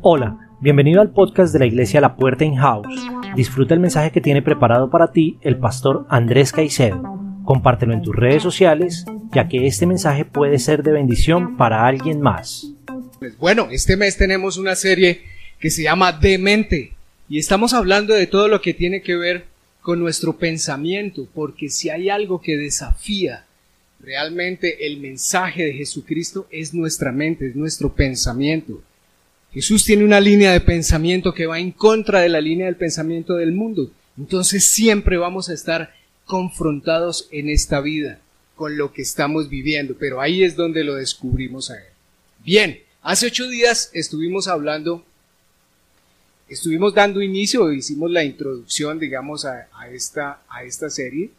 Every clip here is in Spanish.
Hola, bienvenido al podcast de la iglesia La Puerta in House. Disfruta el mensaje que tiene preparado para ti el pastor Andrés Caicedo. Compártelo en tus redes sociales, ya que este mensaje puede ser de bendición para alguien más. Pues bueno, este mes tenemos una serie que se llama Demente y estamos hablando de todo lo que tiene que ver con nuestro pensamiento, porque si hay algo que desafía realmente el mensaje de Jesucristo es nuestra mente, es nuestro pensamiento. Jesús tiene una línea de pensamiento que va en contra de la línea del pensamiento del mundo. Entonces siempre vamos a estar confrontados en esta vida con lo que estamos viviendo, pero ahí es donde lo descubrimos a él. Bien, hace ocho días estuvimos hablando, estuvimos dando inicio, hicimos la introducción, digamos, a, esta, a esta serie,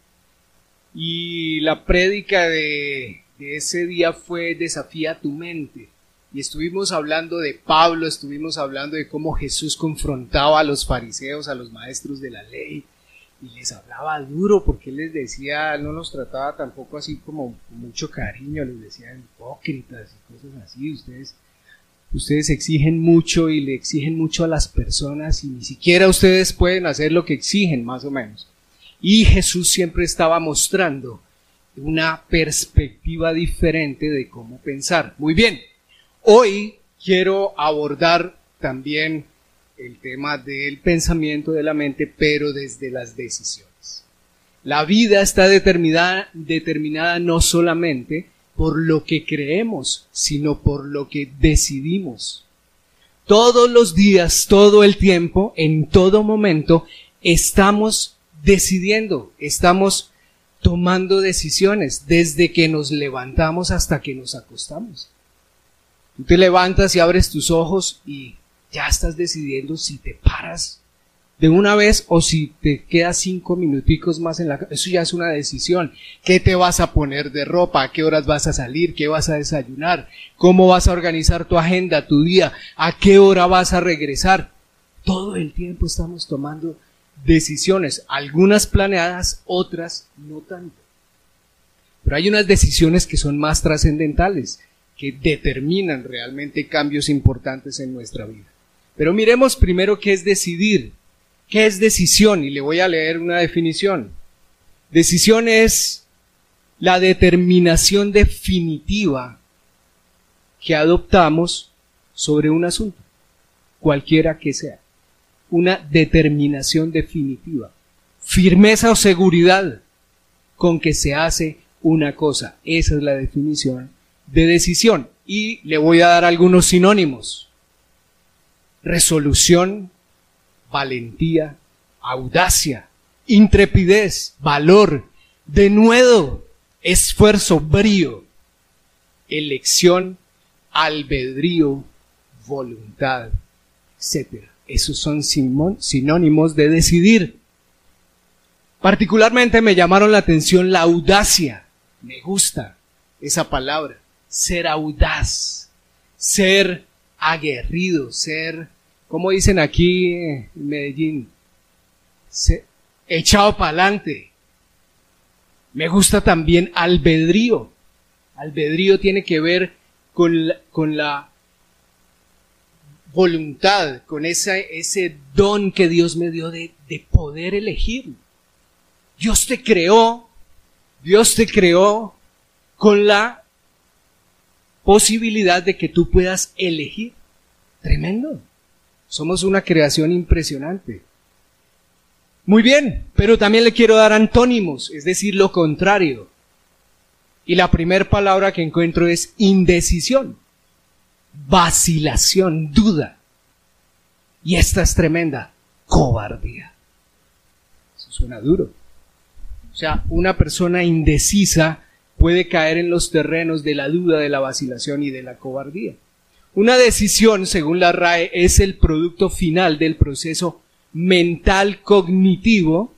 y la prédica de, de ese día fue Desafía tu mente. Y estuvimos hablando de Pablo, estuvimos hablando de cómo Jesús confrontaba a los fariseos, a los maestros de la ley, y les hablaba duro porque les decía, no los trataba tampoco así como con mucho cariño, les decía hipócritas y cosas así, ustedes, ustedes exigen mucho y le exigen mucho a las personas y ni siquiera ustedes pueden hacer lo que exigen, más o menos. Y Jesús siempre estaba mostrando una perspectiva diferente de cómo pensar. Muy bien, hoy quiero abordar también el tema del pensamiento de la mente, pero desde las decisiones. La vida está determinada, determinada no solamente por lo que creemos, sino por lo que decidimos. Todos los días, todo el tiempo, en todo momento, estamos decidiendo, estamos tomando decisiones desde que nos levantamos hasta que nos acostamos. Tú te levantas y abres tus ojos y ya estás decidiendo si te paras de una vez o si te quedas cinco minuticos más en la eso ya es una decisión. ¿Qué te vas a poner de ropa? ¿A qué horas vas a salir? ¿Qué vas a desayunar? ¿Cómo vas a organizar tu agenda, tu día? ¿A qué hora vas a regresar? Todo el tiempo estamos tomando decisiones, algunas planeadas, otras no tanto. Pero hay unas decisiones que son más trascendentales, que determinan realmente cambios importantes en nuestra vida. Pero miremos primero qué es decidir. ¿Qué es decisión? Y le voy a leer una definición. Decisión es la determinación definitiva que adoptamos sobre un asunto, cualquiera que sea. Una determinación definitiva. Firmeza o seguridad con que se hace una cosa. Esa es la definición de decisión. Y le voy a dar algunos sinónimos resolución, valentía, audacia, intrepidez, valor, denuedo, esfuerzo, brío, elección, albedrío, voluntad, etc. Esos son sinónimos de decidir. Particularmente me llamaron la atención la audacia. Me gusta esa palabra. Ser audaz. Ser aguerrido, ser, como dicen aquí en Medellín, echado para adelante. Me gusta también albedrío. Albedrío tiene que ver con la, con la voluntad, con ese, ese don que Dios me dio de, de poder elegir. Dios te creó, Dios te creó con la posibilidad de que tú puedas elegir. Tremendo. Somos una creación impresionante. Muy bien, pero también le quiero dar antónimos, es decir, lo contrario. Y la primera palabra que encuentro es indecisión, vacilación, duda. Y esta es tremenda, cobardía. Eso suena duro. O sea, una persona indecisa puede caer en los terrenos de la duda, de la vacilación y de la cobardía. Una decisión, según la RAE, es el producto final del proceso mental cognitivo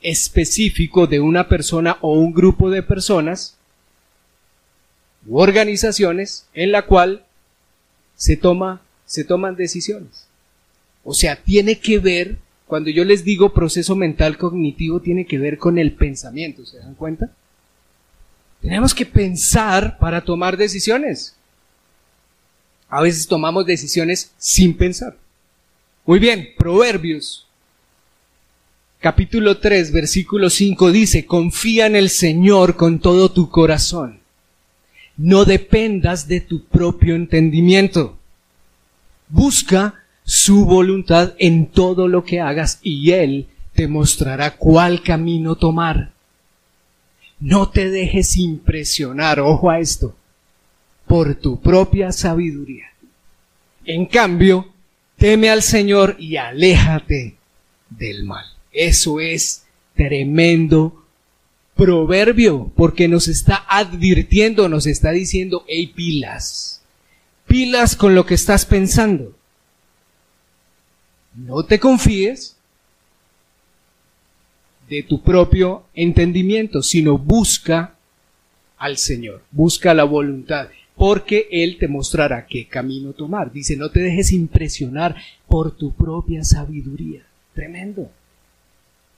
específico de una persona o un grupo de personas u organizaciones en la cual se toma se toman decisiones. O sea, tiene que ver cuando yo les digo proceso mental cognitivo tiene que ver con el pensamiento, ¿se dan cuenta? Tenemos que pensar para tomar decisiones. A veces tomamos decisiones sin pensar. Muy bien, Proverbios. Capítulo 3, versículo 5 dice, confía en el Señor con todo tu corazón. No dependas de tu propio entendimiento. Busca su voluntad en todo lo que hagas y Él te mostrará cuál camino tomar. No te dejes impresionar, ojo a esto, por tu propia sabiduría. En cambio, teme al Señor y aléjate del mal. Eso es tremendo proverbio, porque nos está advirtiendo, nos está diciendo, hey, pilas, pilas con lo que estás pensando. No te confíes de tu propio entendimiento, sino busca al Señor, busca la voluntad, porque Él te mostrará qué camino tomar. Dice, no te dejes impresionar por tu propia sabiduría. Tremendo.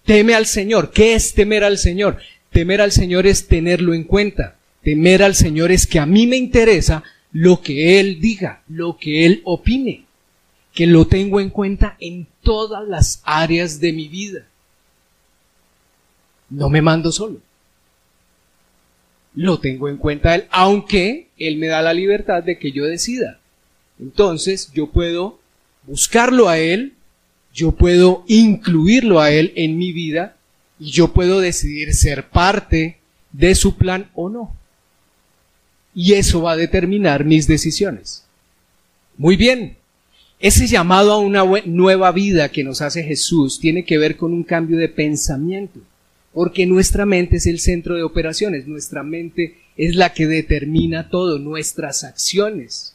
Teme al Señor. ¿Qué es temer al Señor? Temer al Señor es tenerlo en cuenta. Temer al Señor es que a mí me interesa lo que Él diga, lo que Él opine, que lo tengo en cuenta en todas las áreas de mi vida no me mando solo. Lo tengo en cuenta él, aunque él me da la libertad de que yo decida. Entonces yo puedo buscarlo a él, yo puedo incluirlo a él en mi vida y yo puedo decidir ser parte de su plan o no. Y eso va a determinar mis decisiones. Muy bien. Ese llamado a una nueva vida que nos hace Jesús tiene que ver con un cambio de pensamiento porque nuestra mente es el centro de operaciones, nuestra mente es la que determina todo, nuestras acciones.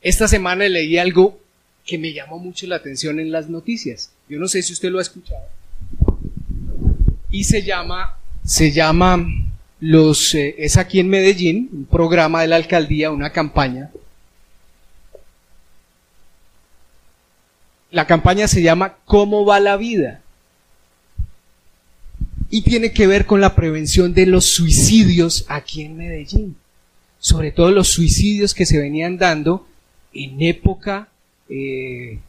Esta semana leí algo que me llamó mucho la atención en las noticias. Yo no sé si usted lo ha escuchado. Y se llama, se llama los, eh, es aquí en Medellín, un programa de la alcaldía, una campaña. La campaña se llama ¿Cómo va la vida? Y tiene que ver con la prevención de los suicidios aquí en Medellín. Sobre todo los suicidios que se venían dando en época eh,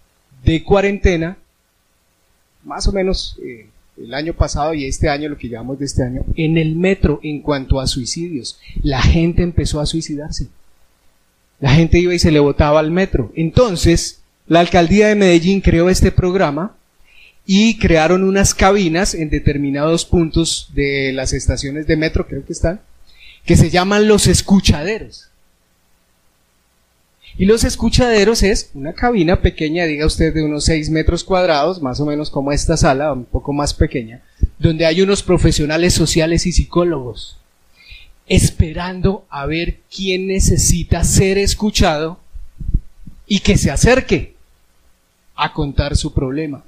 de cuarentena, más o menos eh, el año pasado y este año, lo que llamamos de este año, en el metro en cuanto a suicidios. La gente empezó a suicidarse. La gente iba y se le botaba al metro. Entonces, la alcaldía de Medellín creó este programa y crearon unas cabinas en determinados puntos de las estaciones de metro, creo que están, que se llaman los escuchaderos. Y los escuchaderos es una cabina pequeña, diga usted, de unos 6 metros cuadrados, más o menos como esta sala, un poco más pequeña, donde hay unos profesionales sociales y psicólogos, esperando a ver quién necesita ser escuchado y que se acerque a contar su problema.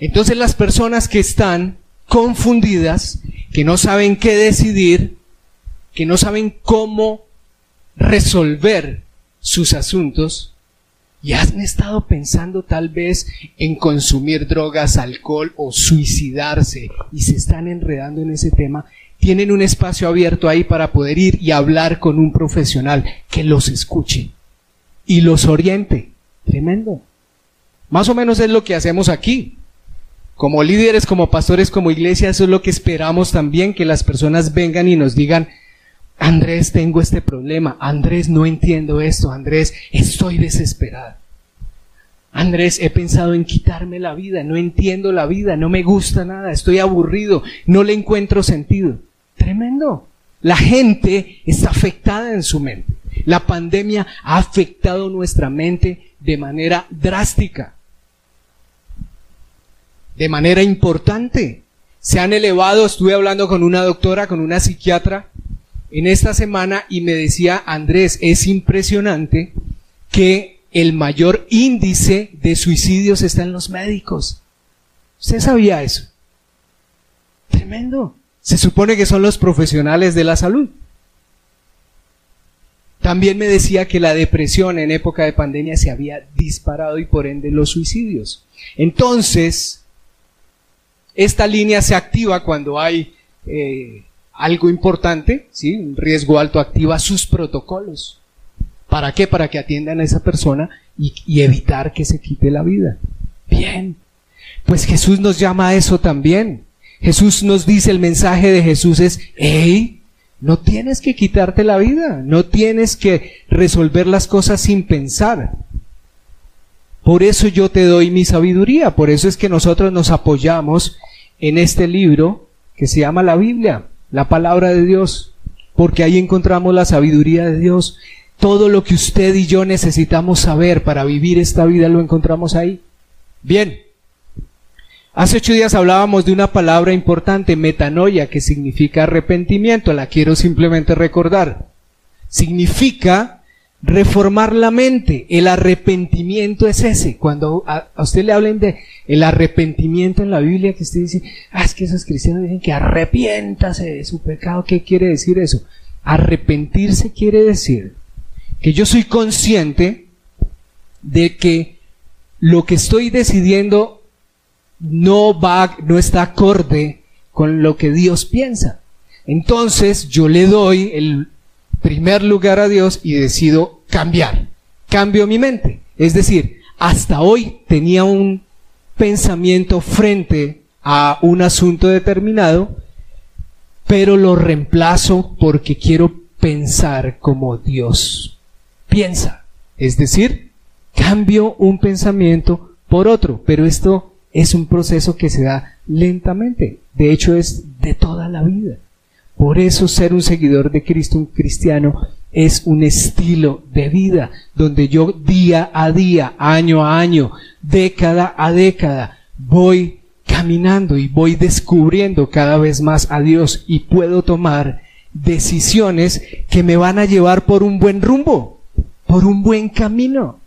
Entonces las personas que están confundidas, que no saben qué decidir, que no saben cómo resolver sus asuntos, y han estado pensando tal vez en consumir drogas, alcohol o suicidarse y se están enredando en ese tema, tienen un espacio abierto ahí para poder ir y hablar con un profesional que los escuche y los oriente. Tremendo. Más o menos es lo que hacemos aquí. Como líderes, como pastores, como iglesia, eso es lo que esperamos también, que las personas vengan y nos digan, Andrés, tengo este problema, Andrés, no entiendo esto, Andrés, estoy desesperado. Andrés, he pensado en quitarme la vida, no entiendo la vida, no me gusta nada, estoy aburrido, no le encuentro sentido. Tremendo. La gente está afectada en su mente. La pandemia ha afectado nuestra mente de manera drástica de manera importante. Se han elevado, estuve hablando con una doctora, con una psiquiatra en esta semana y me decía, Andrés, es impresionante que el mayor índice de suicidios está en los médicos. ¿Usted sabía eso? Tremendo. Se supone que son los profesionales de la salud. También me decía que la depresión en época de pandemia se había disparado y por ende los suicidios. Entonces, esta línea se activa cuando hay eh, algo importante, ¿sí? un riesgo alto, activa sus protocolos ¿Para qué? Para que atiendan a esa persona y, y evitar que se quite la vida. Bien. Pues Jesús nos llama a eso también. Jesús nos dice, el mensaje de Jesús es, hey, no tienes que quitarte la vida, no tienes que resolver las cosas sin pensar. Por eso yo te doy mi sabiduría, por eso es que nosotros nos apoyamos en este libro que se llama la Biblia, la palabra de Dios, porque ahí encontramos la sabiduría de Dios. Todo lo que usted y yo necesitamos saber para vivir esta vida lo encontramos ahí. Bien, Hace ocho días hablábamos de una palabra importante, metanoia, que significa arrepentimiento. La quiero simplemente recordar. Significa reformar la mente. El arrepentimiento es ese. Cuando a, usted le hablen de el arrepentimiento en la Biblia, que usted dice, ah, es que esos cristianos dicen que arrepiéntase de su pecado. ¿Qué quiere decir eso? Arrepentirse quiere decir que yo soy consciente de que lo que estoy decidiendo no va, no está acorde con lo que Dios piensa. Entonces yo le doy el primer lugar a Dios y decido cambiar. Cambio mi mente. Es decir, hasta hoy tenía un pensamiento frente a un asunto determinado, pero lo reemplazo porque quiero pensar como Dios piensa. Es decir, cambio un pensamiento por otro, pero esto es un proceso que se da lentamente. De hecho, es de toda la vida. Por eso ser un seguidor de Cristo, un cristiano, es un estilo de vida donde yo día a día, año a año, década a década, voy caminando y voy descubriendo cada vez más a Dios y puedo tomar decisiones que me van a llevar por un buen rumbo, por un buen camino.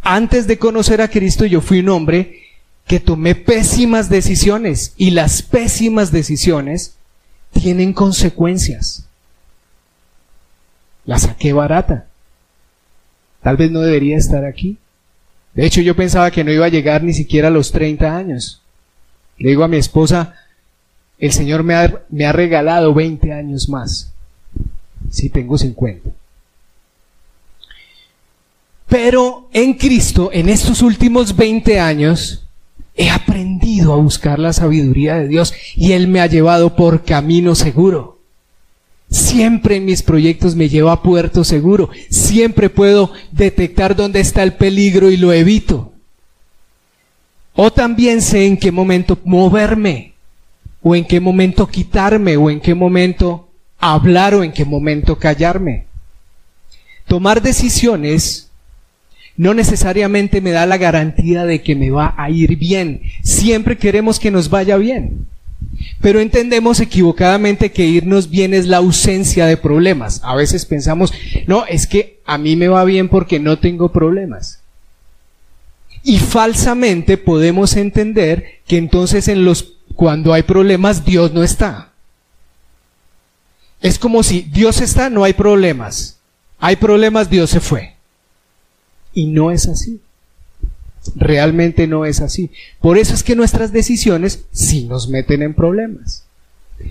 Antes de conocer a Cristo yo fui un hombre que tomé pésimas decisiones y las pésimas decisiones tienen consecuencias. La saqué barata. Tal vez no debería estar aquí. De hecho, yo pensaba que no iba a llegar ni siquiera a los 30 años. Le digo a mi esposa, el Señor me ha, regalado 20 años más. Si tengo 50. Pero en Cristo, en estos últimos 20 años, He aprendido a buscar la sabiduría de Dios y Él me ha llevado por camino seguro. Siempre en mis proyectos me lleva a puerto seguro. Siempre puedo detectar dónde está el peligro y lo evito. O también sé en qué momento moverme, o en qué momento quitarme, o en qué momento hablar, o en qué momento callarme. Tomar decisiones no necesariamente me da la garantía de que me va a ir bien. Siempre queremos que nos vaya bien. Pero entendemos equivocadamente que irnos bien es la ausencia de problemas. A veces pensamos, no, es que a mí me va bien porque no tengo problemas. Y falsamente podemos entender que entonces en los cuando hay problemas Dios no está. Es como si Dios está, no hay problemas. Hay problemas, Dios se fue. Y no es así. Realmente no es así. Por eso es que nuestras decisiones sí nos meten en problemas.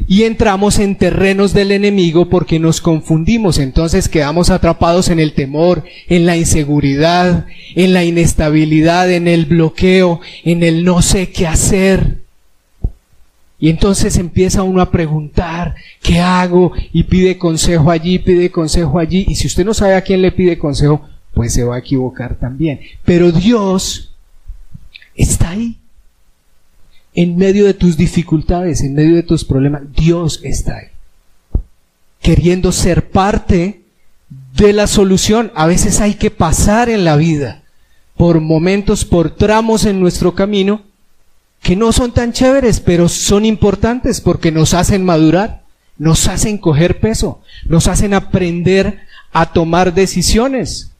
Y entramos en terrenos del enemigo porque nos confundimos, entonces quedamos atrapados en el temor, en la inseguridad, en la inestabilidad, en el bloqueo, en el no sé qué hacer. Y entonces empieza uno a preguntar, ¿qué hago? Y pide consejo allí, pide consejo allí. Y si usted no sabe a quién le pide consejo, pues se va a equivocar también. Pero Dios está ahí. En medio de tus dificultades, en medio de tus problemas, Dios está ahí. Queriendo ser parte de la solución. A veces hay que pasar en la vida por momentos, por tramos en nuestro camino que no son tan chéveres, pero son importantes porque nos hacen madurar, nos hacen coger peso, nos hacen aprender a tomar decisiones.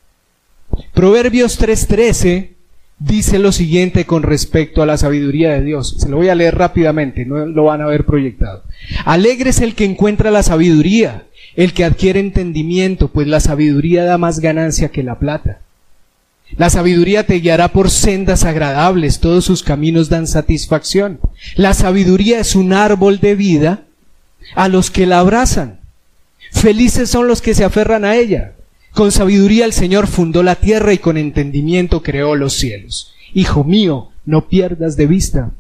Proverbios 3:13 dice lo siguiente con respecto a la sabiduría de Dios. Se lo voy a leer rápidamente, no lo van a ver proyectado. Alegre es el que encuentra la sabiduría, el que adquiere entendimiento, pues la sabiduría da más ganancia que la plata. La sabiduría te guiará por sendas agradables, todos sus caminos dan satisfacción. La sabiduría es un árbol de vida a los que la abrazan. Felices son los que se aferran a ella. Con sabiduría el Señor fundó la tierra y con entendimiento creó los cielos. Hijo mío, no pierdas de vista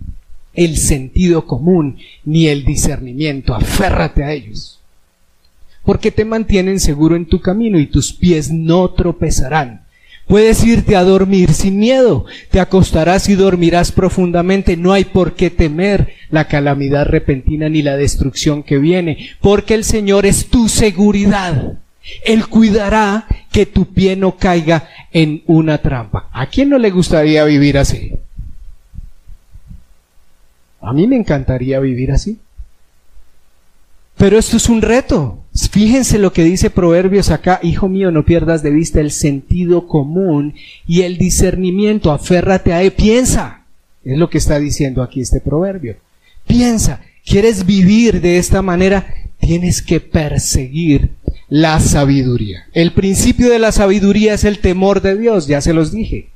el sentido común ni el discernimiento, aférrate a ellos. Porque te mantienen seguro en tu camino y tus pies no tropezarán. Puedes irte a dormir sin miedo, te acostarás y dormirás profundamente, no hay por qué temer la calamidad repentina ni la destrucción que viene, porque el Señor es tu seguridad. Él cuidará que tu pie no caiga en una trampa. ¿A quién no le gustaría vivir así? A mí me encantaría vivir así. Pero esto es un reto. Fíjense lo que dice Proverbios acá, hijo mío, no pierdas de vista el sentido común y el discernimiento, aférrate a él, piensa. Es lo que está diciendo aquí este proverbio. Piensa, ¿quieres vivir de esta manera? Tienes que perseguir la sabiduría. El principio de la sabiduría es el temor de Dios, ya se los dije.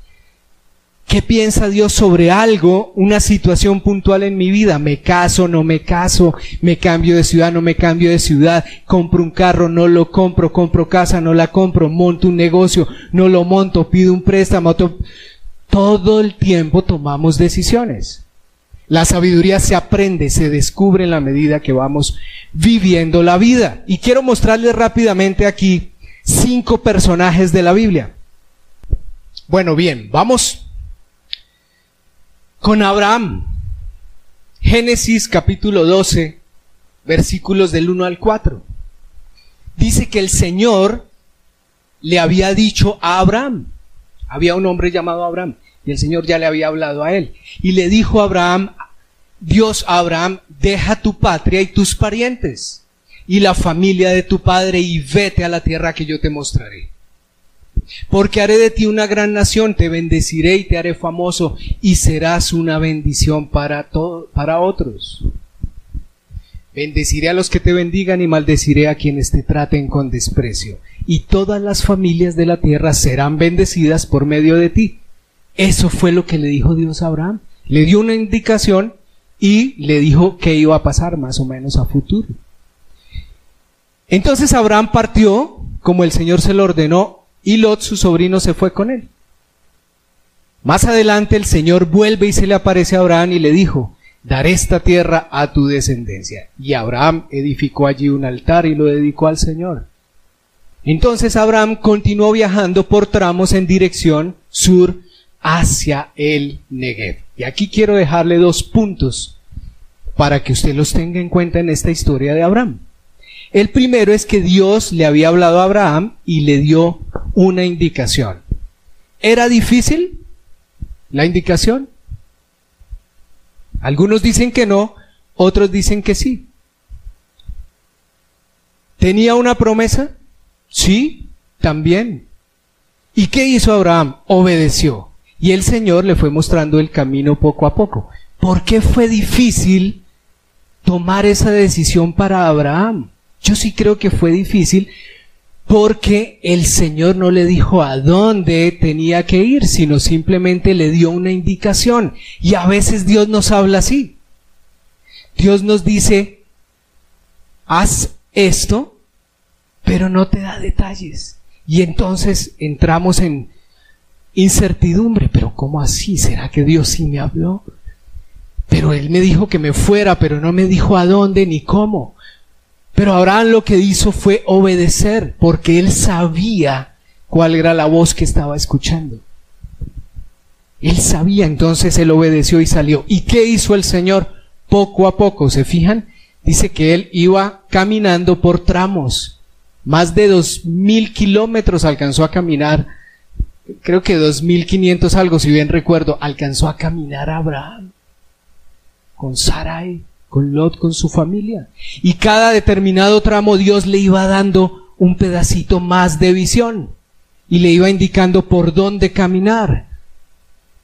¿Qué piensa Dios sobre algo, una situación puntual en mi vida? ¿Me caso, no me caso? ¿Me cambio de ciudad, no me cambio de ciudad? ¿Compro un carro, no lo compro? ¿Compro casa, no la compro? ¿Monto un negocio, no lo monto? ¿Pido un préstamo? Todo el tiempo tomamos decisiones. La sabiduría se aprende, se descubre en la medida que vamos viviendo la vida. Y quiero mostrarles rápidamente aquí cinco personajes de la Biblia. Bueno, bien, vamos con Abraham. Génesis capítulo 12, versículos del 1 al 4. Dice que el Señor le había dicho a Abraham, había un hombre llamado Abraham, y el Señor ya le había hablado a él, y le dijo a Abraham, Dios a Abraham, deja tu patria y tus parientes, y la familia de tu padre, y vete a la tierra que yo te mostraré porque haré de ti una gran nación, te bendeciré y te haré famoso y serás una bendición para, para otros. Bendeciré a los que te bendigan y maldeciré a quienes te traten con desprecio. Y todas las familias de la tierra serán bendecidas por medio de ti. Eso fue lo que le dijo Dios a Abraham. Le dio una indicación y le dijo que iba a pasar más o menos a futuro. Entonces Abraham partió, como el Señor se lo ordenó, y Lot, su sobrino, se fue con él. Más adelante el Señor vuelve y se le aparece a Abraham y le dijo, daré esta tierra a tu descendencia. Y Abraham edificó allí un altar y lo dedicó al Señor. Entonces Abraham continuó viajando por tramos en dirección sur hacia el Negev. Y aquí quiero dejarle dos puntos para que usted los tenga en cuenta en esta historia de Abraham. El primero es que Dios le había hablado a Abraham y le dio una indicación. ¿Era difícil la indicación? Algunos dicen que no, otros dicen que sí. ¿Tenía una promesa? Sí, también. ¿Y qué hizo Abraham? Obedeció. Y el Señor le fue mostrando el camino poco a poco. ¿Por qué fue difícil tomar esa decisión para Abraham? Yo sí creo que fue difícil porque el Señor no le dijo a dónde tenía que ir, sino simplemente le dio una indicación. Y a veces Dios nos habla así. Dios nos dice, haz esto, pero no te da detalles. Y entonces entramos en incertidumbre, pero ¿cómo así? ¿Será que Dios sí me habló? Pero Él me dijo que me fuera, pero no me dijo a dónde ni cómo. Pero Abraham lo que hizo fue obedecer, porque él sabía cuál era la voz que estaba escuchando. Él sabía, entonces él obedeció y salió. ¿Y qué hizo el Señor? Poco a poco, ¿se fijan? Dice que él iba caminando por tramos. Más de dos mil kilómetros alcanzó a caminar. Creo que dos mil quinientos algo, si bien recuerdo, alcanzó a caminar Abraham con Sarai con Lot, con su familia. Y cada determinado tramo Dios le iba dando un pedacito más de visión y le iba indicando por dónde caminar.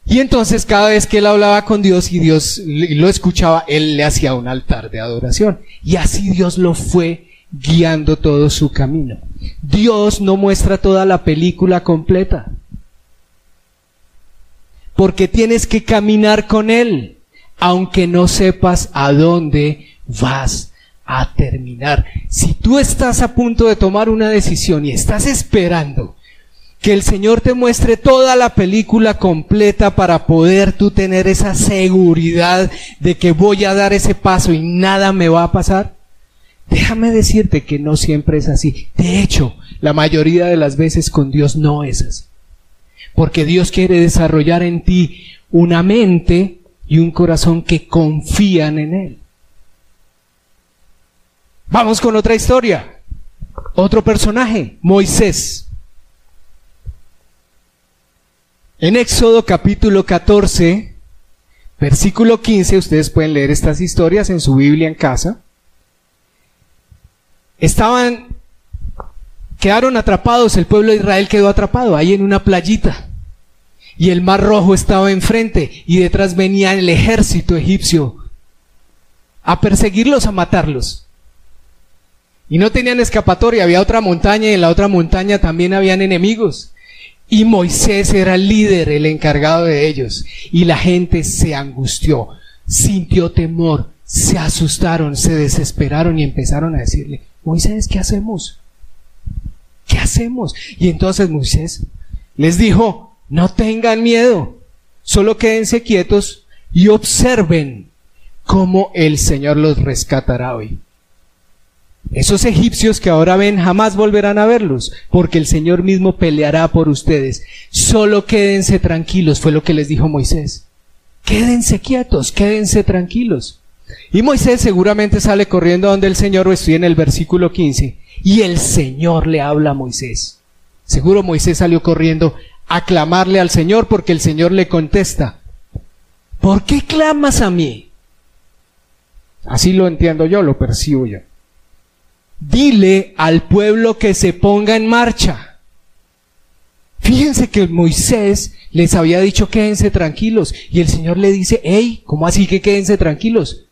Y entonces cada vez que él hablaba con Dios y Dios lo escuchaba, él le hacía un altar de adoración. Y así Dios lo fue guiando todo su camino. Dios no muestra toda la película completa. Porque tienes que caminar con Él aunque no sepas a dónde vas a terminar. Si tú estás a punto de tomar una decisión y estás esperando que el Señor te muestre toda la película completa para poder tú tener esa seguridad de que voy a dar ese paso y nada me va a pasar, déjame decirte que no siempre es así. De hecho, la mayoría de las veces con Dios no es así. Porque Dios quiere desarrollar en ti una mente y un corazón que confían en Él. Vamos con otra historia. Otro personaje, Moisés. En Éxodo capítulo 14, versículo 15, ustedes pueden leer estas historias en su Biblia en casa. Estaban, quedaron atrapados, el pueblo de Israel quedó atrapado ahí en una playita. Y el mar rojo estaba enfrente y detrás venía el ejército egipcio a perseguirlos, a matarlos. Y no tenían escapatoria, había otra montaña y en la otra montaña también habían enemigos. Y Moisés era el líder, el encargado de ellos. Y la gente se angustió, sintió temor, se asustaron, se desesperaron y empezaron a decirle, Moisés, ¿qué hacemos? ¿Qué hacemos? Y entonces Moisés les dijo, no tengan miedo, solo quédense quietos y observen cómo el Señor los rescatará hoy. Esos egipcios que ahora ven jamás volverán a verlos, porque el Señor mismo peleará por ustedes. Solo quédense tranquilos, fue lo que les dijo Moisés. Quédense quietos, quédense tranquilos. Y Moisés seguramente sale corriendo donde el Señor, estoy en el versículo 15, y el Señor le habla a Moisés. Seguro Moisés salió corriendo a clamarle al Señor porque el Señor le contesta, ¿por qué clamas a mí? Así lo entiendo yo, lo percibo yo. Dile al pueblo que se ponga en marcha. Fíjense que Moisés les había dicho quédense tranquilos y el Señor le dice, hey, ¿cómo así que quédense tranquilos?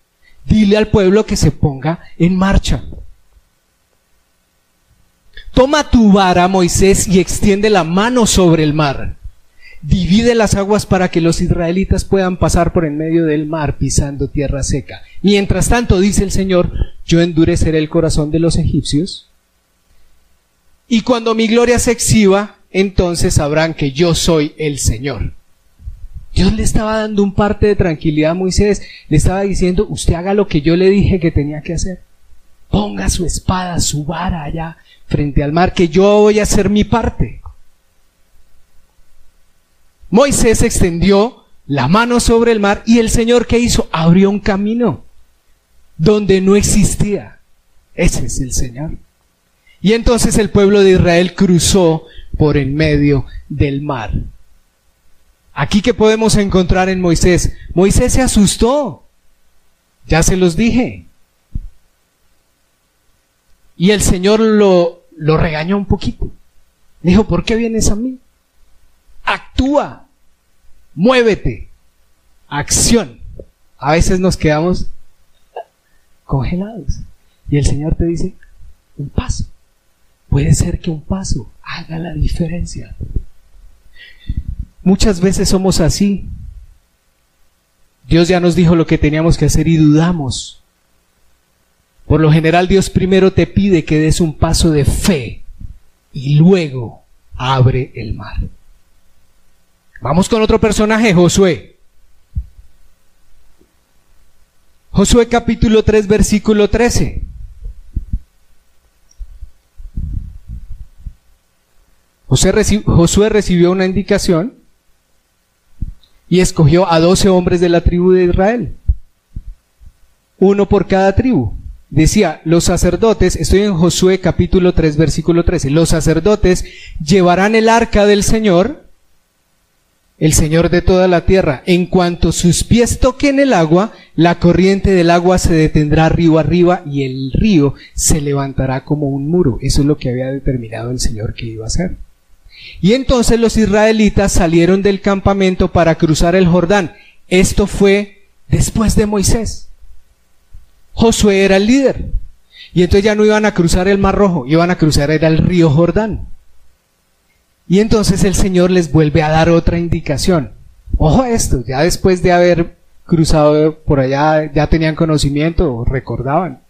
Dile al pueblo que se ponga en marcha. Toma tu vara, Moisés, y extiende la mano sobre el mar. Divide las aguas para que los israelitas puedan pasar por en medio del mar pisando tierra seca. Mientras tanto, dice el Señor, yo endureceré el corazón de los egipcios. Y cuando mi gloria se exhiba, entonces sabrán que yo soy el Señor. Dios le estaba dando un parte de tranquilidad a Moisés, le estaba diciendo, usted haga lo que yo le dije que tenía que hacer. Ponga su espada, su vara allá frente al mar, que yo voy a hacer mi parte. Moisés extendió la mano sobre el mar y el Señor que hizo abrió un camino donde no existía. Ese es el Señor. Y entonces el pueblo de Israel cruzó por en medio del mar. Aquí que podemos encontrar en Moisés. Moisés se asustó. Ya se los dije. Y el Señor lo lo regañó un poquito. dijo, ¿por qué vienes a mí? Actúa, muévete, acción. A veces nos quedamos congelados. Y el Señor te dice, un paso. Puede ser que un paso haga la diferencia. Muchas veces somos así. Dios ya nos dijo lo que teníamos que hacer y dudamos. Por lo general Dios primero te pide que des un paso de fe y luego abre el mar. Vamos con otro personaje, Josué. Josué capítulo 3 versículo 13. Josué recibió una indicación y escogió a doce hombres de la tribu de Israel, uno por cada tribu decía, los sacerdotes, estoy en Josué capítulo 3 versículo 13, los sacerdotes llevarán el arca del Señor, el Señor de toda la tierra. En cuanto sus pies toquen el agua, la corriente del agua se detendrá río arriba y el río se levantará como un muro. Eso es lo que había determinado el Señor que iba a hacer. Y entonces los israelitas salieron del campamento para cruzar el Jordán. Esto fue después de Moisés. Josué era el líder. Y entonces ya no iban a cruzar el Mar Rojo, iban a cruzar era el río Jordán. Y entonces el Señor les vuelve a dar otra indicación. Ojo a esto, ya después de haber cruzado por allá, ya tenían conocimiento, recordaban.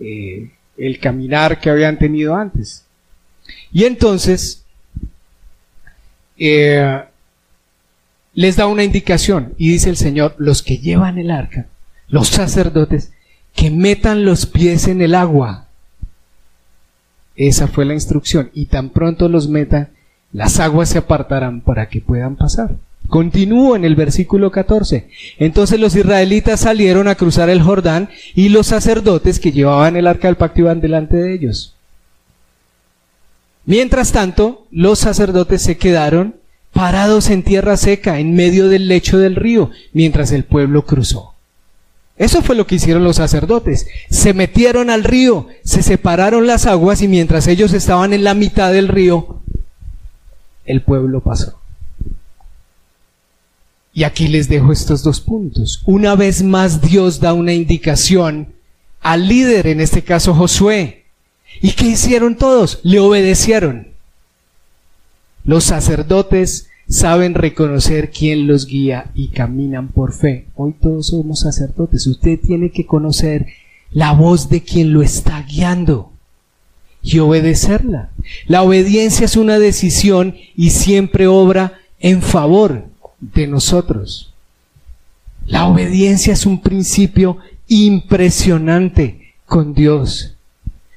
eh, el caminar que habían tenido antes. Y entonces eh, les da una indicación y dice el Señor, los que llevan el arca, los sacerdotes, que metan los pies en el agua. Esa fue la instrucción. Y tan pronto los metan, las aguas se apartarán para que puedan pasar. Continúo en el versículo 14. Entonces los israelitas salieron a cruzar el Jordán y los sacerdotes que llevaban el arca del pacto iban delante de ellos. Mientras tanto, los sacerdotes se quedaron parados en tierra seca, en medio del lecho del río, mientras el pueblo cruzó. Eso fue lo que hicieron los sacerdotes. Se metieron al río, se separaron las aguas y mientras ellos estaban en la mitad del río, el pueblo pasó. Y aquí les dejo estos dos puntos. Una vez más Dios da una indicación al líder, en este caso Josué. ¿Y qué hicieron todos? Le obedecieron. Los sacerdotes saben reconocer quién los guía y caminan por fe. Hoy todos somos sacerdotes. Usted tiene que conocer la voz de quien lo está guiando y obedecerla. La obediencia es una decisión y siempre obra en favor de nosotros. La obediencia es un principio impresionante con Dios.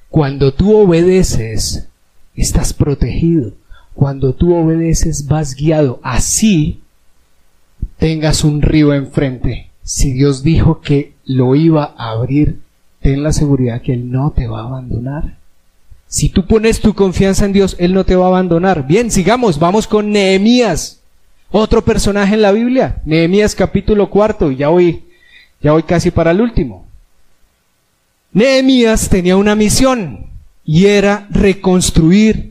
Cuando tú obedeces, estás protegido. Cuando tú obedeces, vas guiado. Así tengas un río enfrente. Si Dios dijo que lo iba a abrir, ten la seguridad que Él no te va a abandonar. Si tú pones tu confianza en Dios, Él no te va a abandonar. Bien, sigamos, vamos con Nehemías. Otro personaje en la Biblia, Nehemías capítulo cuarto, ya voy, ya voy casi para el último. Nehemías tenía una misión y era reconstruir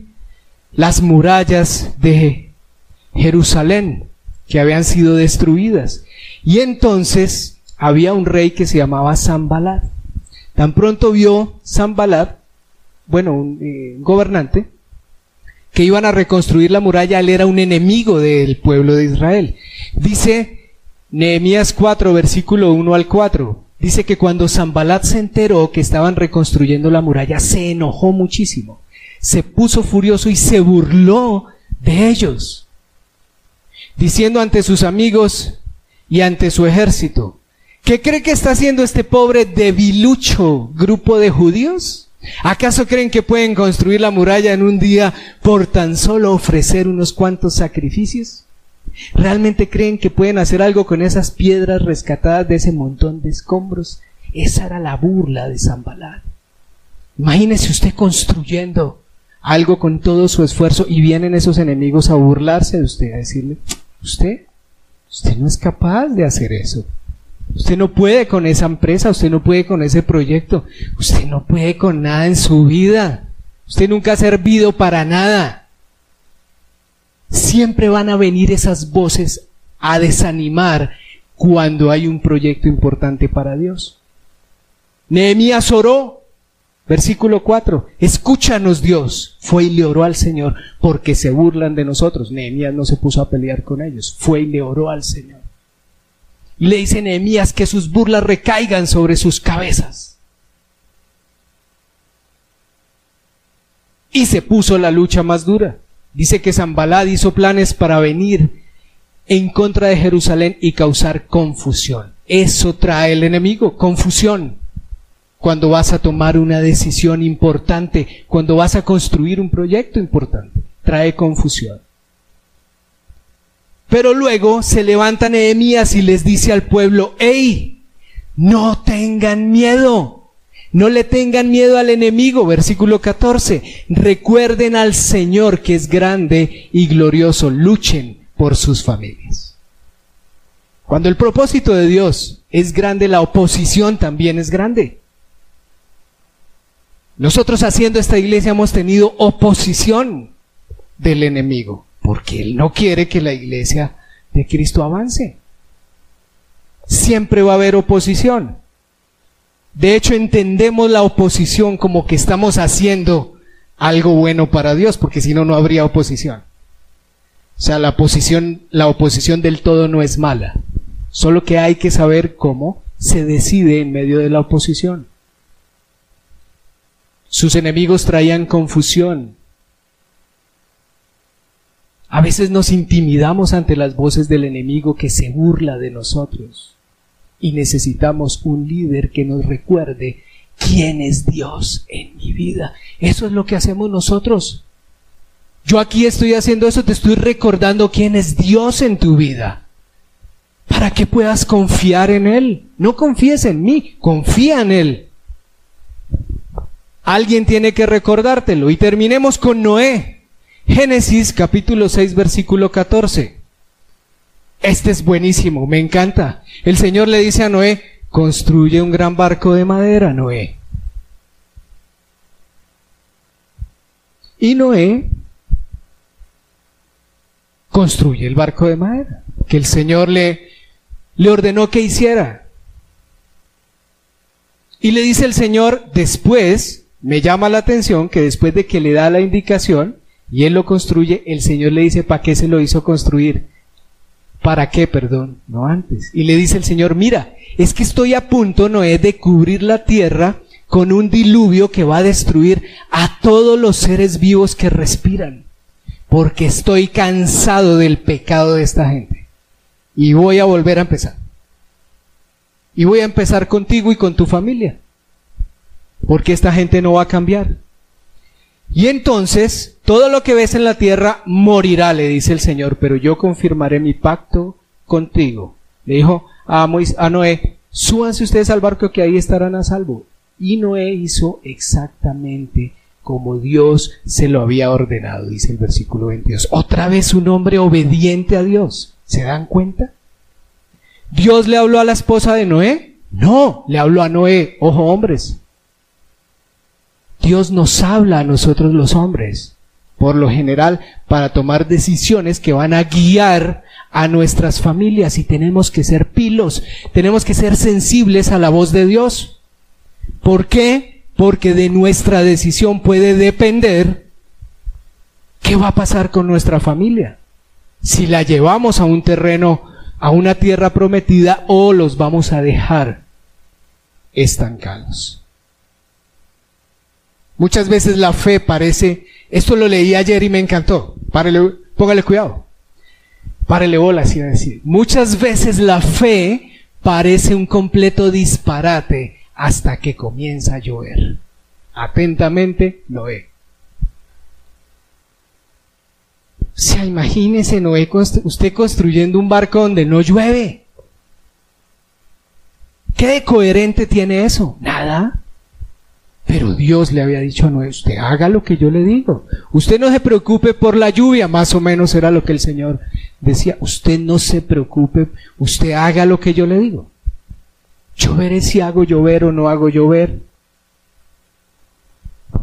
las murallas de Jerusalén que habían sido destruidas. Y entonces había un rey que se llamaba Zambalat. Tan pronto vio Zambalat, bueno, un eh, gobernante, que iban a reconstruir la muralla, él era un enemigo del pueblo de Israel. Dice Nehemías 4, versículo 1 al 4. Dice que cuando Zambalat se enteró que estaban reconstruyendo la muralla, se enojó muchísimo. Se puso furioso y se burló de ellos. Diciendo ante sus amigos y ante su ejército, ¿qué cree que está haciendo este pobre debilucho grupo de judíos? ¿Acaso creen que pueden construir la muralla en un día por tan solo ofrecer unos cuantos sacrificios? ¿Realmente creen que pueden hacer algo con esas piedras rescatadas de ese montón de escombros? Esa era la burla de Zambalat. Imagínese usted construyendo algo con todo su esfuerzo y vienen esos enemigos a burlarse de usted, a decirle, usted, usted no es capaz de hacer eso. Usted no puede con esa empresa, usted no puede con ese proyecto, usted no puede con nada en su vida. Usted nunca ha servido para nada. Siempre van a venir esas voces a desanimar cuando hay un proyecto importante para Dios. Nehemías oró, versículo 4, escúchanos Dios, fue y le oró al Señor porque se burlan de nosotros. Nehemías no se puso a pelear con ellos, fue y le oró al Señor. Y le dice Nehemías que sus burlas recaigan sobre sus cabezas. Y se puso la lucha más dura. Dice que Zambalad hizo planes para venir en contra de Jerusalén y causar confusión. Eso trae el enemigo, confusión. Cuando vas a tomar una decisión importante, cuando vas a construir un proyecto importante, trae confusión. Pero luego se levanta Nehemías y les dice al pueblo, ¡Ey! No tengan miedo. No le tengan miedo al enemigo. Versículo 14. Recuerden al Señor que es grande y glorioso. Luchen por sus familias. Cuando el propósito de Dios es grande, la oposición también es grande. Nosotros haciendo esta iglesia hemos tenido oposición del enemigo porque Él no quiere que la iglesia de Cristo avance. Siempre va a haber oposición. De hecho, entendemos la oposición como que estamos haciendo algo bueno para Dios, porque si no, no habría oposición. O sea, la oposición, la oposición del todo no es mala. Solo que hay que saber cómo se decide en medio de la oposición. Sus enemigos traían confusión. A veces nos intimidamos ante las voces del enemigo que se burla de nosotros. Y necesitamos un líder que nos recuerde quién es Dios en mi vida. Eso es lo que hacemos nosotros. Yo aquí estoy haciendo eso, te estoy recordando quién es Dios en tu vida. Para que puedas confiar en Él. No confíes en mí, confía en Él. Alguien tiene que recordártelo. Y terminemos con Noé. Génesis capítulo 6 versículo 14. Este es buenísimo, me encanta. El Señor le dice a Noé, construye un gran barco de madera, Noé. Y Noé construye el barco de madera que el Señor le, le ordenó que hiciera. Y le dice el Señor, después, me llama la atención que después de que le da la indicación, y él lo construye, el Señor le dice, ¿para qué se lo hizo construir? ¿Para qué, perdón? No antes. Y le dice el Señor, mira, es que estoy a punto, Noé, de cubrir la tierra con un diluvio que va a destruir a todos los seres vivos que respiran, porque estoy cansado del pecado de esta gente. Y voy a volver a empezar. Y voy a empezar contigo y con tu familia, porque esta gente no va a cambiar. Y entonces todo lo que ves en la tierra morirá, le dice el Señor, pero yo confirmaré mi pacto contigo. Le dijo a, a Noé, súbanse ustedes al barco que ahí estarán a salvo. Y Noé hizo exactamente como Dios se lo había ordenado, dice el versículo 22. Otra vez un hombre obediente a Dios. ¿Se dan cuenta? ¿Dios le habló a la esposa de Noé? No, le habló a Noé. Ojo hombres, Dios nos habla a nosotros los hombres, por lo general, para tomar decisiones que van a guiar a nuestras familias y tenemos que ser pilos, tenemos que ser sensibles a la voz de Dios. ¿Por qué? Porque de nuestra decisión puede depender qué va a pasar con nuestra familia. Si la llevamos a un terreno, a una tierra prometida o los vamos a dejar estancados. Muchas veces la fe parece, esto lo leí ayer y me encantó, póngale cuidado, párele bola, así a decir. Muchas veces la fe parece un completo disparate hasta que comienza a llover. Atentamente, Noé. O sea, imagínese Noé, usted construyendo un barco donde no llueve. ¿Qué de coherente tiene eso? Nada. Pero Dios le había dicho a Noé, usted haga lo que yo le digo. Usted no se preocupe por la lluvia, más o menos era lo que el Señor decía. Usted no se preocupe, usted haga lo que yo le digo. Yo veré si hago llover o no hago llover.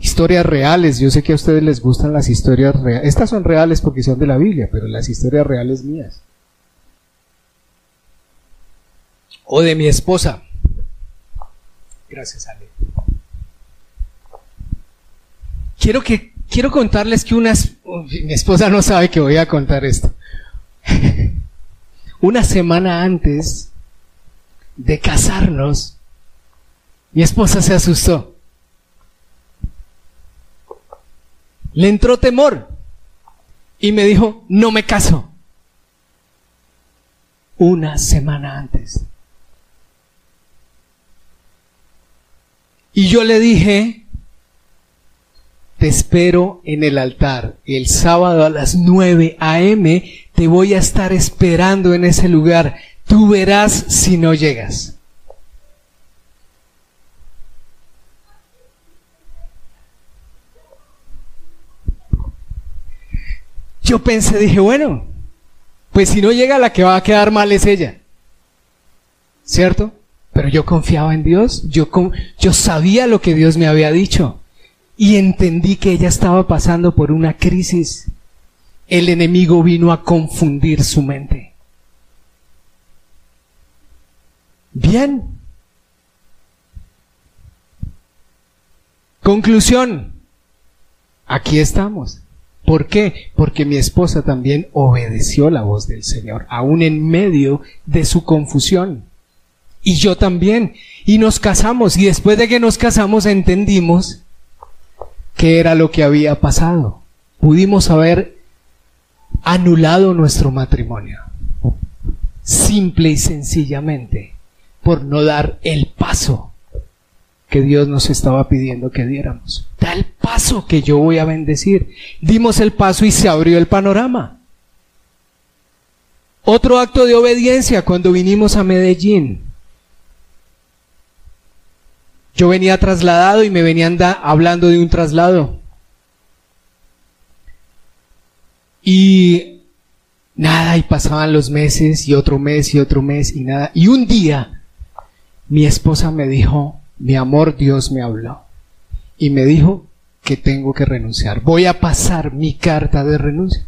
Historias reales, yo sé que a ustedes les gustan las historias reales. Estas son reales porque son de la Biblia, pero las historias reales mías. O de mi esposa. Gracias, Ale. Quiero que quiero contarles que una mi esposa no sabe que voy a contar esto. una semana antes de casarnos, mi esposa se asustó. Le entró temor y me dijo, "No me caso." Una semana antes. Y yo le dije, te espero en el altar. El sábado a las 9 a.m. te voy a estar esperando en ese lugar. Tú verás si no llegas. Yo pensé, dije, bueno, pues si no llega la que va a quedar mal es ella. ¿Cierto? Pero yo confiaba en Dios, yo, yo sabía lo que Dios me había dicho y entendí que ella estaba pasando por una crisis. El enemigo vino a confundir su mente. Bien. Conclusión. Aquí estamos. ¿Por qué? Porque mi esposa también obedeció la voz del Señor, aún en medio de su confusión. Y yo también. Y nos casamos. Y después de que nos casamos entendimos qué era lo que había pasado. Pudimos haber anulado nuestro matrimonio. Simple y sencillamente por no dar el paso que Dios nos estaba pidiendo que diéramos. Da el paso que yo voy a bendecir. Dimos el paso y se abrió el panorama. Otro acto de obediencia cuando vinimos a Medellín. Yo venía trasladado y me venían hablando de un traslado. Y nada, y pasaban los meses y otro mes y otro mes y nada. Y un día mi esposa me dijo, mi amor Dios me habló. Y me dijo que tengo que renunciar. Voy a pasar mi carta de renuncia.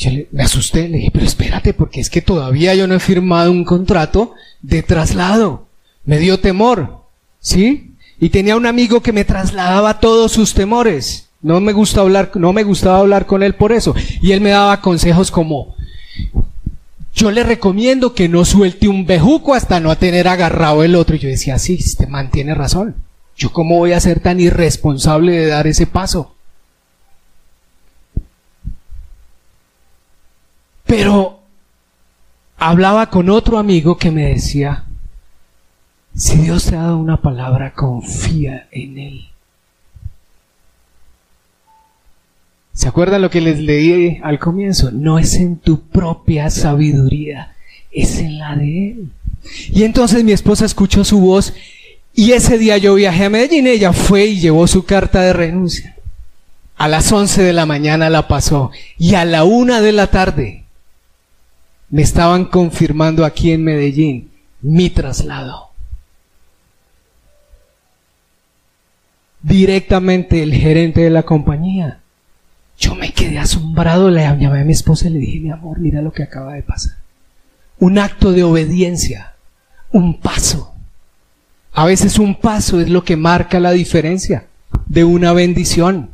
Yo me asusté, le dije, pero espérate, porque es que todavía yo no he firmado un contrato de traslado. Me dio temor, ¿sí? Y tenía un amigo que me trasladaba todos sus temores. No me gusta hablar, no me gustaba hablar con él por eso. Y él me daba consejos como, yo le recomiendo que no suelte un bejuco hasta no tener agarrado el otro. Y yo decía, sí, este man tiene razón. Yo cómo voy a ser tan irresponsable de dar ese paso. Pero hablaba con otro amigo que me decía, si Dios te ha dado una palabra, confía en Él. ¿Se acuerdan lo que les leí al comienzo? No es en tu propia sabiduría, es en la de Él. Y entonces mi esposa escuchó su voz y ese día yo viajé a Medellín, ella fue y llevó su carta de renuncia. A las 11 de la mañana la pasó y a la una de la tarde me estaban confirmando aquí en Medellín mi traslado. Directamente el gerente de la compañía. Yo me quedé asombrado, le llamé a mi esposa y le dije, mi amor, mira lo que acaba de pasar. Un acto de obediencia, un paso. A veces un paso es lo que marca la diferencia de una bendición.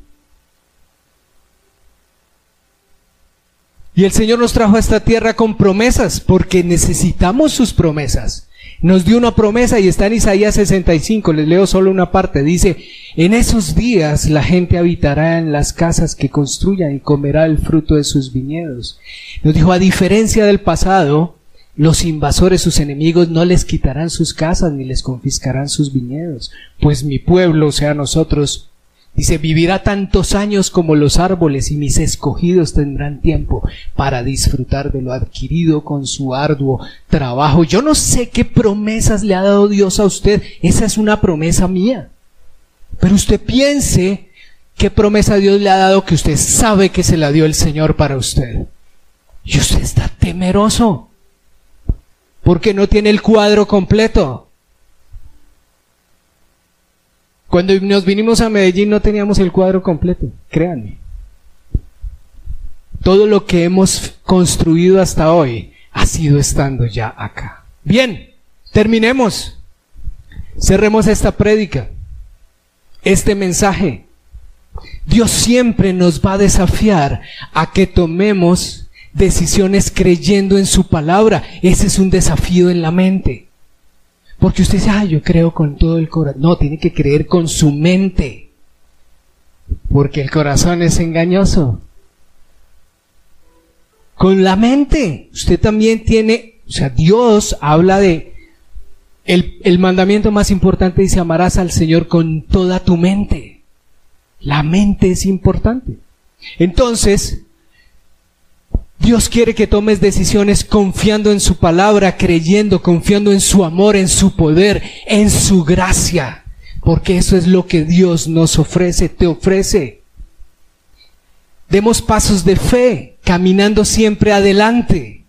Y el Señor nos trajo a esta tierra con promesas, porque necesitamos sus promesas. Nos dio una promesa y está en Isaías 65, les leo solo una parte, dice, en esos días la gente habitará en las casas que construyan y comerá el fruto de sus viñedos. Nos dijo, a diferencia del pasado, los invasores, sus enemigos, no les quitarán sus casas ni les confiscarán sus viñedos, pues mi pueblo, sea nosotros, Dice, vivirá tantos años como los árboles y mis escogidos tendrán tiempo para disfrutar de lo adquirido con su arduo trabajo. Yo no sé qué promesas le ha dado Dios a usted. Esa es una promesa mía. Pero usted piense qué promesa Dios le ha dado que usted sabe que se la dio el Señor para usted. Y usted está temeroso porque no tiene el cuadro completo. Cuando nos vinimos a Medellín no teníamos el cuadro completo, créanme. Todo lo que hemos construido hasta hoy ha sido estando ya acá. Bien, terminemos. Cerremos esta prédica, este mensaje. Dios siempre nos va a desafiar a que tomemos decisiones creyendo en su palabra. Ese es un desafío en la mente. Porque usted dice, ah, yo creo con todo el corazón. No, tiene que creer con su mente. Porque el corazón es engañoso. Con la mente. Usted también tiene, o sea, Dios habla de, el, el mandamiento más importante dice, amarás al Señor con toda tu mente. La mente es importante. Entonces, Dios quiere que tomes decisiones confiando en su palabra, creyendo, confiando en su amor, en su poder, en su gracia. Porque eso es lo que Dios nos ofrece, te ofrece. Demos pasos de fe, caminando siempre adelante.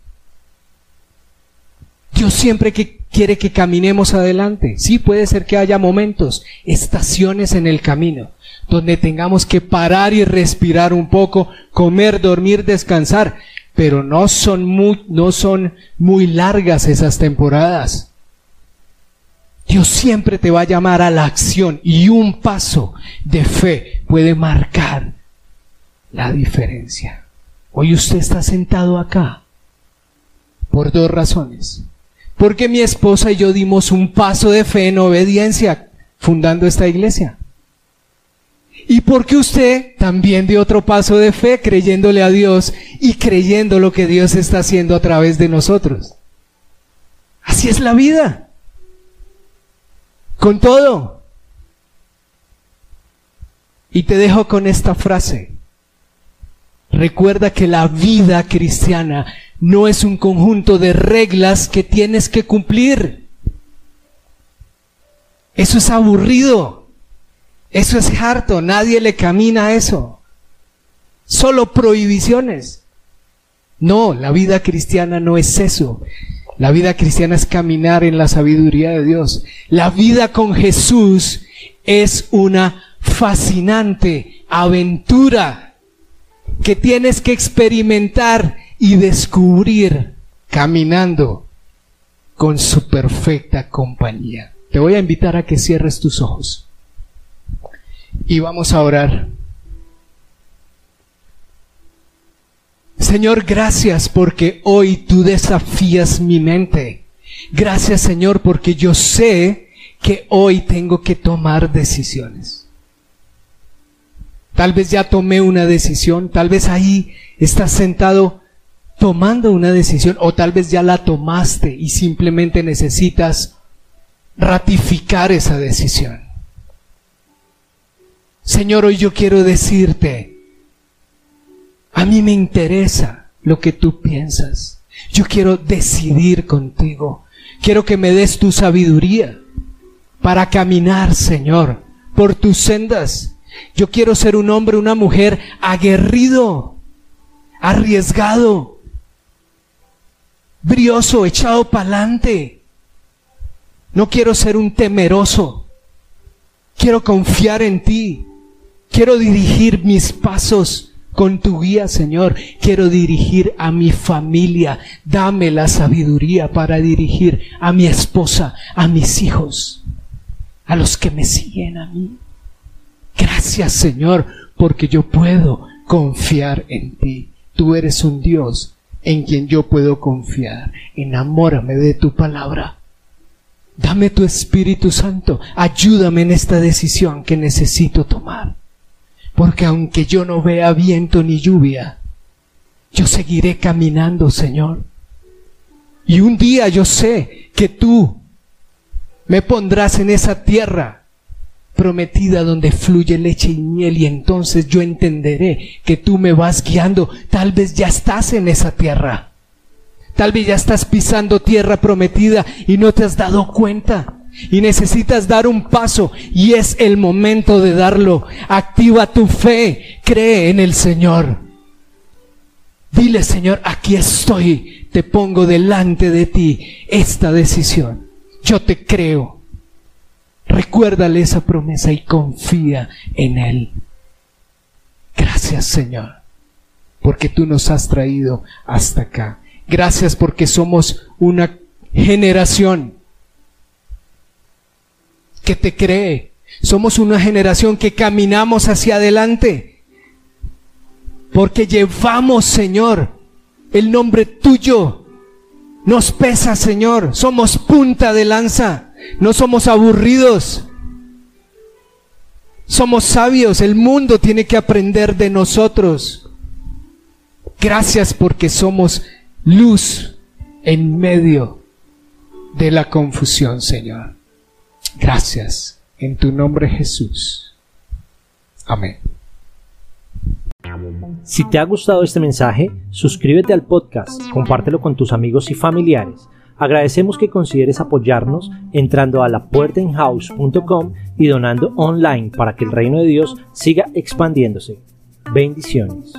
Dios siempre que quiere que caminemos adelante. Sí, puede ser que haya momentos, estaciones en el camino, donde tengamos que parar y respirar un poco, comer, dormir, descansar pero no son muy, no son muy largas esas temporadas. Dios siempre te va a llamar a la acción y un paso de fe puede marcar la diferencia. Hoy usted está sentado acá por dos razones. Porque mi esposa y yo dimos un paso de fe en obediencia fundando esta iglesia. Y porque usted también dio otro paso de fe creyéndole a Dios y creyendo lo que Dios está haciendo a través de nosotros. Así es la vida. Con todo. Y te dejo con esta frase. Recuerda que la vida cristiana no es un conjunto de reglas que tienes que cumplir. Eso es aburrido. Eso es harto. Nadie le camina eso. Solo prohibiciones. No, la vida cristiana no es eso. La vida cristiana es caminar en la sabiduría de Dios. La vida con Jesús es una fascinante aventura que tienes que experimentar y descubrir caminando con su perfecta compañía. Te voy a invitar a que cierres tus ojos y vamos a orar. Señor, gracias porque hoy tú desafías mi mente. Gracias, Señor, porque yo sé que hoy tengo que tomar decisiones. Tal vez ya tomé una decisión, tal vez ahí estás sentado tomando una decisión o tal vez ya la tomaste y simplemente necesitas ratificar esa decisión. Señor, hoy yo quiero decirte, a mí me interesa lo que tú piensas. Yo quiero decidir contigo. Quiero que me des tu sabiduría para caminar, Señor, por tus sendas. Yo quiero ser un hombre, una mujer aguerrido, arriesgado, brioso, echado pa'lante. No quiero ser un temeroso. Quiero confiar en ti. Quiero dirigir mis pasos con tu guía, Señor. Quiero dirigir a mi familia. Dame la sabiduría para dirigir a mi esposa, a mis hijos, a los que me siguen a mí. Gracias, Señor, porque yo puedo confiar en ti. Tú eres un Dios en quien yo puedo confiar. Enamórame de tu palabra. Dame tu Espíritu Santo. Ayúdame en esta decisión que necesito tomar. Porque aunque yo no vea viento ni lluvia, yo seguiré caminando, Señor. Y un día yo sé que tú me pondrás en esa tierra prometida donde fluye leche y miel y entonces yo entenderé que tú me vas guiando. Tal vez ya estás en esa tierra. Tal vez ya estás pisando tierra prometida y no te has dado cuenta y necesitas dar un paso y es el momento de darlo. Activa tu fe, cree en el Señor. Dile, Señor, aquí estoy, te pongo delante de ti esta decisión. Yo te creo. Recuérdale esa promesa y confía en Él. Gracias, Señor, porque tú nos has traído hasta acá. Gracias porque somos una generación que te cree. Somos una generación que caminamos hacia adelante. Porque llevamos, Señor, el nombre tuyo. Nos pesa, Señor. Somos punta de lanza. No somos aburridos. Somos sabios. El mundo tiene que aprender de nosotros. Gracias porque somos luz en medio de la confusión, Señor. Gracias. En tu nombre Jesús. Amén. Si te ha gustado este mensaje, suscríbete al podcast, compártelo con tus amigos y familiares. Agradecemos que consideres apoyarnos entrando a lapuertainhouse.com y donando online para que el reino de Dios siga expandiéndose. Bendiciones.